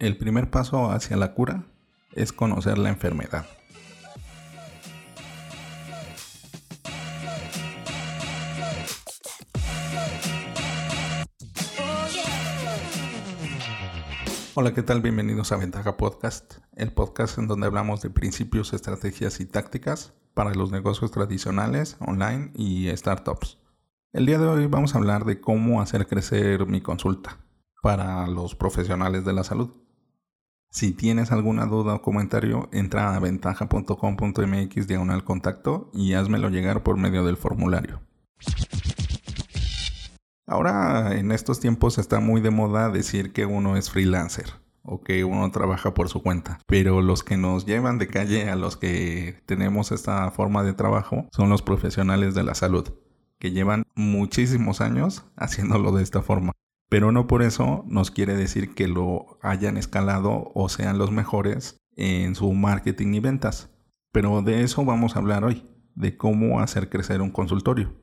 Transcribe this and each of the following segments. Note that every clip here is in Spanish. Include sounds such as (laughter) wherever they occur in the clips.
El primer paso hacia la cura es conocer la enfermedad. Hola, ¿qué tal? Bienvenidos a Ventaja Podcast, el podcast en donde hablamos de principios, estrategias y tácticas para los negocios tradicionales, online y startups. El día de hoy vamos a hablar de cómo hacer crecer mi consulta para los profesionales de la salud. Si tienes alguna duda o comentario, entra a ventaja.com.mx diagonal contacto y házmelo llegar por medio del formulario. Ahora en estos tiempos está muy de moda decir que uno es freelancer o que uno trabaja por su cuenta. Pero los que nos llevan de calle a los que tenemos esta forma de trabajo son los profesionales de la salud, que llevan muchísimos años haciéndolo de esta forma pero no por eso nos quiere decir que lo hayan escalado o sean los mejores en su marketing y ventas. Pero de eso vamos a hablar hoy, de cómo hacer crecer un consultorio.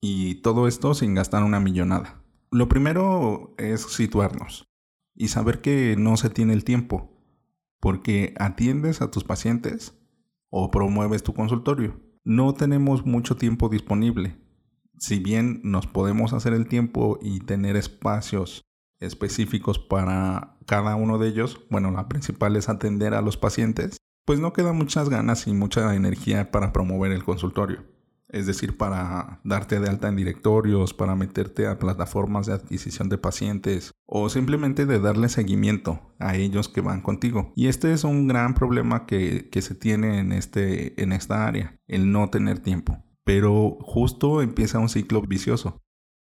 Y todo esto sin gastar una millonada. Lo primero es situarnos y saber que no se tiene el tiempo, porque atiendes a tus pacientes o promueves tu consultorio. No tenemos mucho tiempo disponible si bien nos podemos hacer el tiempo y tener espacios específicos para cada uno de ellos, bueno, la principal es atender a los pacientes, pues no quedan muchas ganas y mucha energía para promover el consultorio. Es decir, para darte de alta en directorios, para meterte a plataformas de adquisición de pacientes o simplemente de darle seguimiento a ellos que van contigo. Y este es un gran problema que, que se tiene en, este, en esta área, el no tener tiempo pero justo empieza un ciclo vicioso.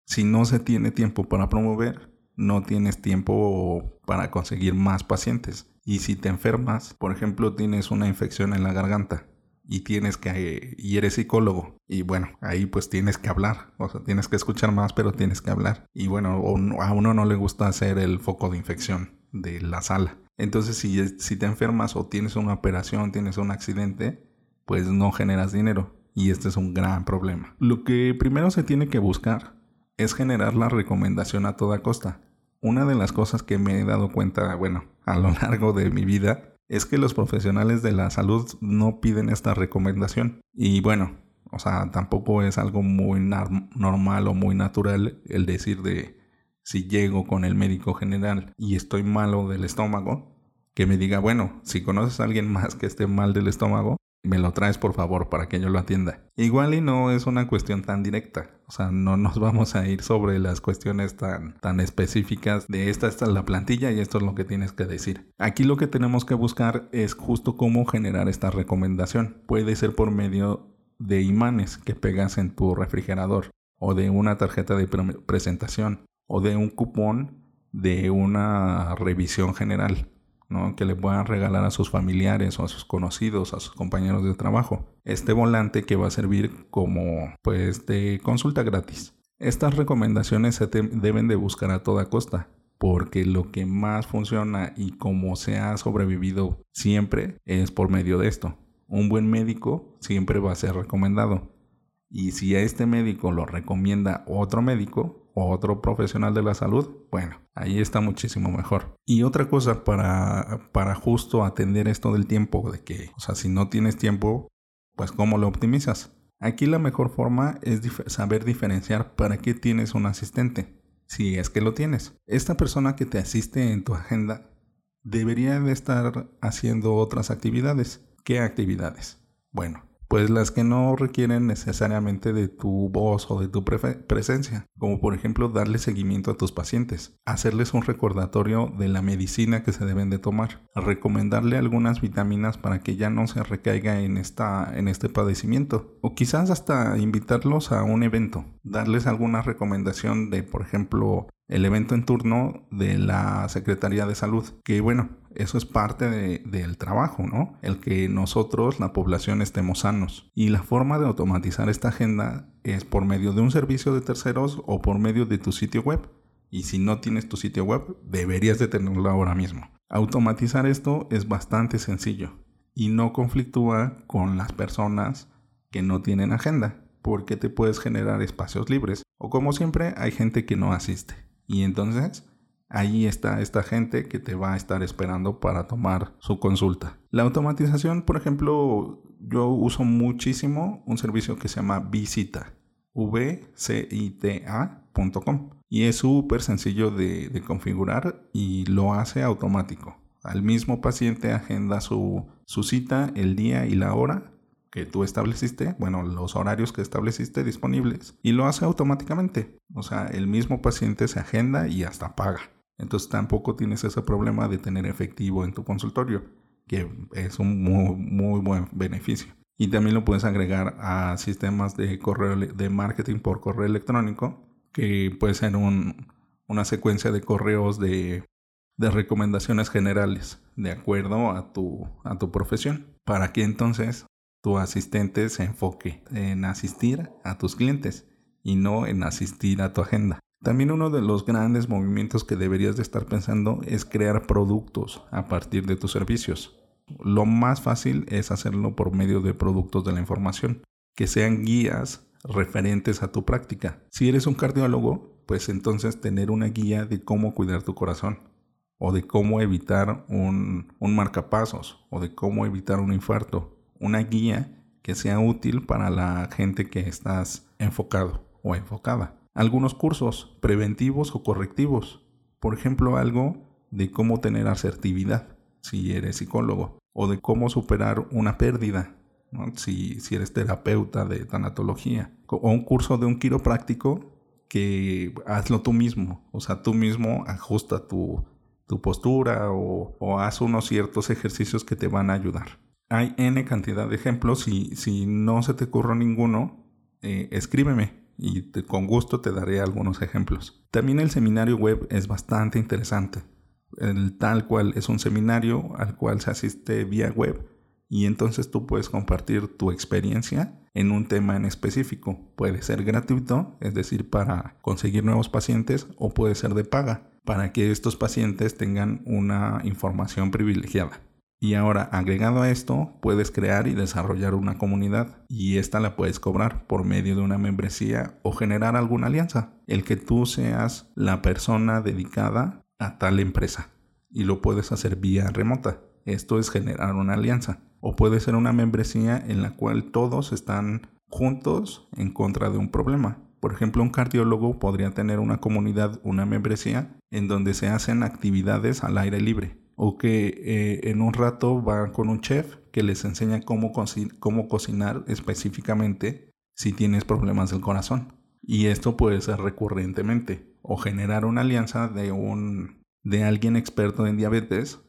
Si no se tiene tiempo para promover, no tienes tiempo para conseguir más pacientes. Y si te enfermas, por ejemplo, tienes una infección en la garganta y tienes que y eres psicólogo y bueno, ahí pues tienes que hablar, o sea, tienes que escuchar más, pero tienes que hablar. Y bueno, a uno no le gusta hacer el foco de infección de la sala. Entonces, si, si te enfermas o tienes una operación, tienes un accidente, pues no generas dinero y este es un gran problema. Lo que primero se tiene que buscar es generar la recomendación a toda costa. Una de las cosas que me he dado cuenta, bueno, a lo (laughs) largo de mi vida, es que los profesionales de la salud no piden esta recomendación. Y bueno, o sea, tampoco es algo muy normal o muy natural el decir de si llego con el médico general y estoy malo del estómago, que me diga, bueno, si conoces a alguien más que esté mal del estómago, me lo traes por favor para que yo lo atienda. Igual y no es una cuestión tan directa, o sea, no nos (laughs) vamos a ir sobre las cuestiones tan, tan específicas de esta, esta es la plantilla y esto es lo que tienes que decir. Aquí lo que tenemos que buscar es justo cómo generar esta recomendación. Puede ser por medio de imanes que pegas en tu refrigerador o de una tarjeta de presentación o de un cupón de una revisión general que le puedan regalar a sus familiares o a sus conocidos, a sus compañeros de trabajo. Este volante que va a servir como pues de consulta gratis. Estas recomendaciones se deben de buscar a toda costa, porque lo que más funciona y como se ha sobrevivido siempre es por medio de esto. Un buen médico siempre va a ser recomendado. Y si a este médico lo recomienda otro médico, o otro profesional de la salud, bueno, ahí está muchísimo mejor. Y otra cosa para, para justo atender esto del tiempo, de que, o sea, si no tienes tiempo, pues ¿cómo lo optimizas? Aquí la mejor forma es saber diferenciar para qué tienes un asistente, si es que lo tienes. Esta persona que te asiste en tu agenda debería de estar haciendo otras actividades. ¿Qué actividades? Bueno, pues las que no requieren necesariamente de tu voz o de tu presencia, como por ejemplo darle seguimiento a tus pacientes, hacerles un recordatorio de la medicina que se deben de tomar, recomendarle algunas vitaminas para que ya no se recaiga en, esta, en este padecimiento, o quizás hasta invitarlos a un evento, darles alguna recomendación de, por ejemplo, el evento en turno de la Secretaría de Salud, que bueno, eso es parte del trabajo, ¿no? El que nosotros, la población, estemos sanos. Y la forma de automatizar esta agenda es por medio de un servicio de terceros o por medio de tu sitio web. Y si no tienes tu sitio web, deberías de tenerlo ahora mismo. Automatizar esto es bastante sencillo y no conflictúa con las personas que no tienen agenda, porque te puedes generar espacios libres. O como siempre, hay gente que no asiste. Y entonces Ahí está esta gente que te va a estar esperando para tomar su consulta. La automatización, por ejemplo, yo uso muchísimo un servicio que se llama Visita, vcita.com. Y es súper sencillo de, de, configurar y lo hace automático. Al mismo paciente agenda su, su cita, el día y la hora que tú estableciste, bueno, los horarios que estableciste disponibles, y lo hace automáticamente. O sea, el mismo paciente se agenda y hasta paga. Entonces tampoco tienes ese problema de tener efectivo en tu consultorio, que es un muy, muy buen beneficio. Y también lo puedes agregar a sistemas de correo de marketing por correo electrónico, que puede ser una secuencia de correos de, de, recomendaciones generales de acuerdo a tu, a tu profesión, para que entonces tu asistente se enfoque en asistir a tus clientes y no en asistir a tu agenda. También uno de los grandes movimientos que deberías de estar pensando es crear productos a partir de tus servicios. Lo más fácil es hacerlo por medio de productos de la información, que sean guías referentes a tu práctica. Si eres un cardiólogo, pues entonces tener una guía de cómo cuidar tu corazón, o de cómo evitar un, un marcapasos, o de cómo evitar un infarto, una guía que sea útil para la gente que estás enfocado o enfocada. Algunos cursos preventivos o correctivos. Por ejemplo, algo de cómo tener asertividad si eres psicólogo o de cómo superar una pérdida si, si eres terapeuta de tanatología o un curso de un quiropráctico que hazlo tú mismo, o sea, tú mismo ajusta tu, tu postura o, o haz unos ciertos ejercicios que te van a ayudar hay N cantidad de ejemplos y si no se te ocurre ninguno, eh, escríbeme y con gusto te daré algunos ejemplos. También el seminario web es bastante interesante. El tal cual es un seminario al cual se asiste vía web y entonces tú puedes compartir tu experiencia en un tema en específico. Puede ser gratuito, es decir, para conseguir nuevos pacientes o puede ser de paga, para que estos pacientes tengan una información privilegiada. Y ahora, agregado a esto, puedes crear y desarrollar una comunidad y esta la puedes cobrar por medio de una membresía o generar alguna alianza. El que tú seas la persona dedicada a tal empresa y lo puedes hacer vía remota. Esto es generar una alianza. O puede ser una membresía en la cual todos están juntos en contra de un problema. Por ejemplo, un cardiólogo podría tener una comunidad, una membresía, en donde se hacen actividades al aire libre o que eh, en un rato van con un chef que les enseña cómo, cómo cocinar específicamente si tienes problemas del corazón. Y esto puede ser recurrentemente o generar una alianza de, un, de alguien experto en diabetes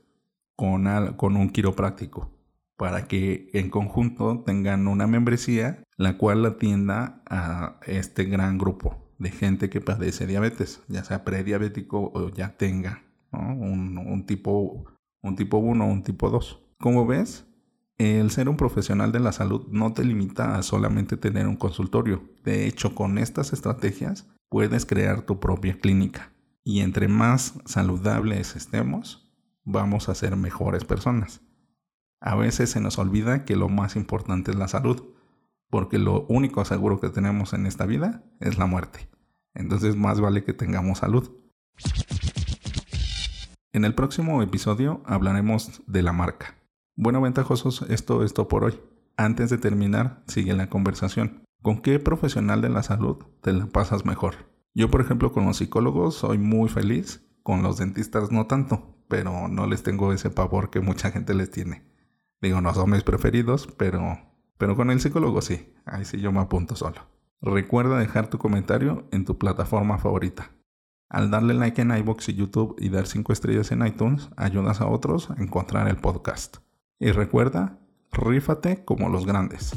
con, con un quiropráctico para que en conjunto tengan una membresía la cual atienda a este gran grupo de gente que padece diabetes, ya sea prediabético o ya tenga un, tipo, un tipo 1 o un tipo 2. Como ves, el ser un profesional de la salud no te limita a solamente tener un consultorio. De hecho, con estas estrategias puedes crear tu propia clínica. Y entre más saludables estemos, vamos a ser mejores personas. A veces se nos olvida que lo más importante es la salud, porque lo único seguro que tenemos en esta vida es la muerte. Entonces más vale que tengamos salud. En el próximo episodio hablaremos de la marca. Bueno, ventajosos, esto es todo por hoy. Antes de terminar, sigue la conversación. ¿Con qué profesional de la salud te la pasas mejor? Yo, por ejemplo, con los psicólogos soy muy feliz, con los dentistas no tanto, pero no les tengo ese pavor que mucha gente les tiene. Digo, no son mis preferidos, pero, pero con el psicólogo sí, ahí sí yo me apunto solo. Recuerda dejar tu comentario en tu plataforma favorita. Al darle like en iBox y YouTube y dar 5 estrellas en iTunes, ayudas a otros a encontrar el podcast. Y recuerda, rífate como los grandes.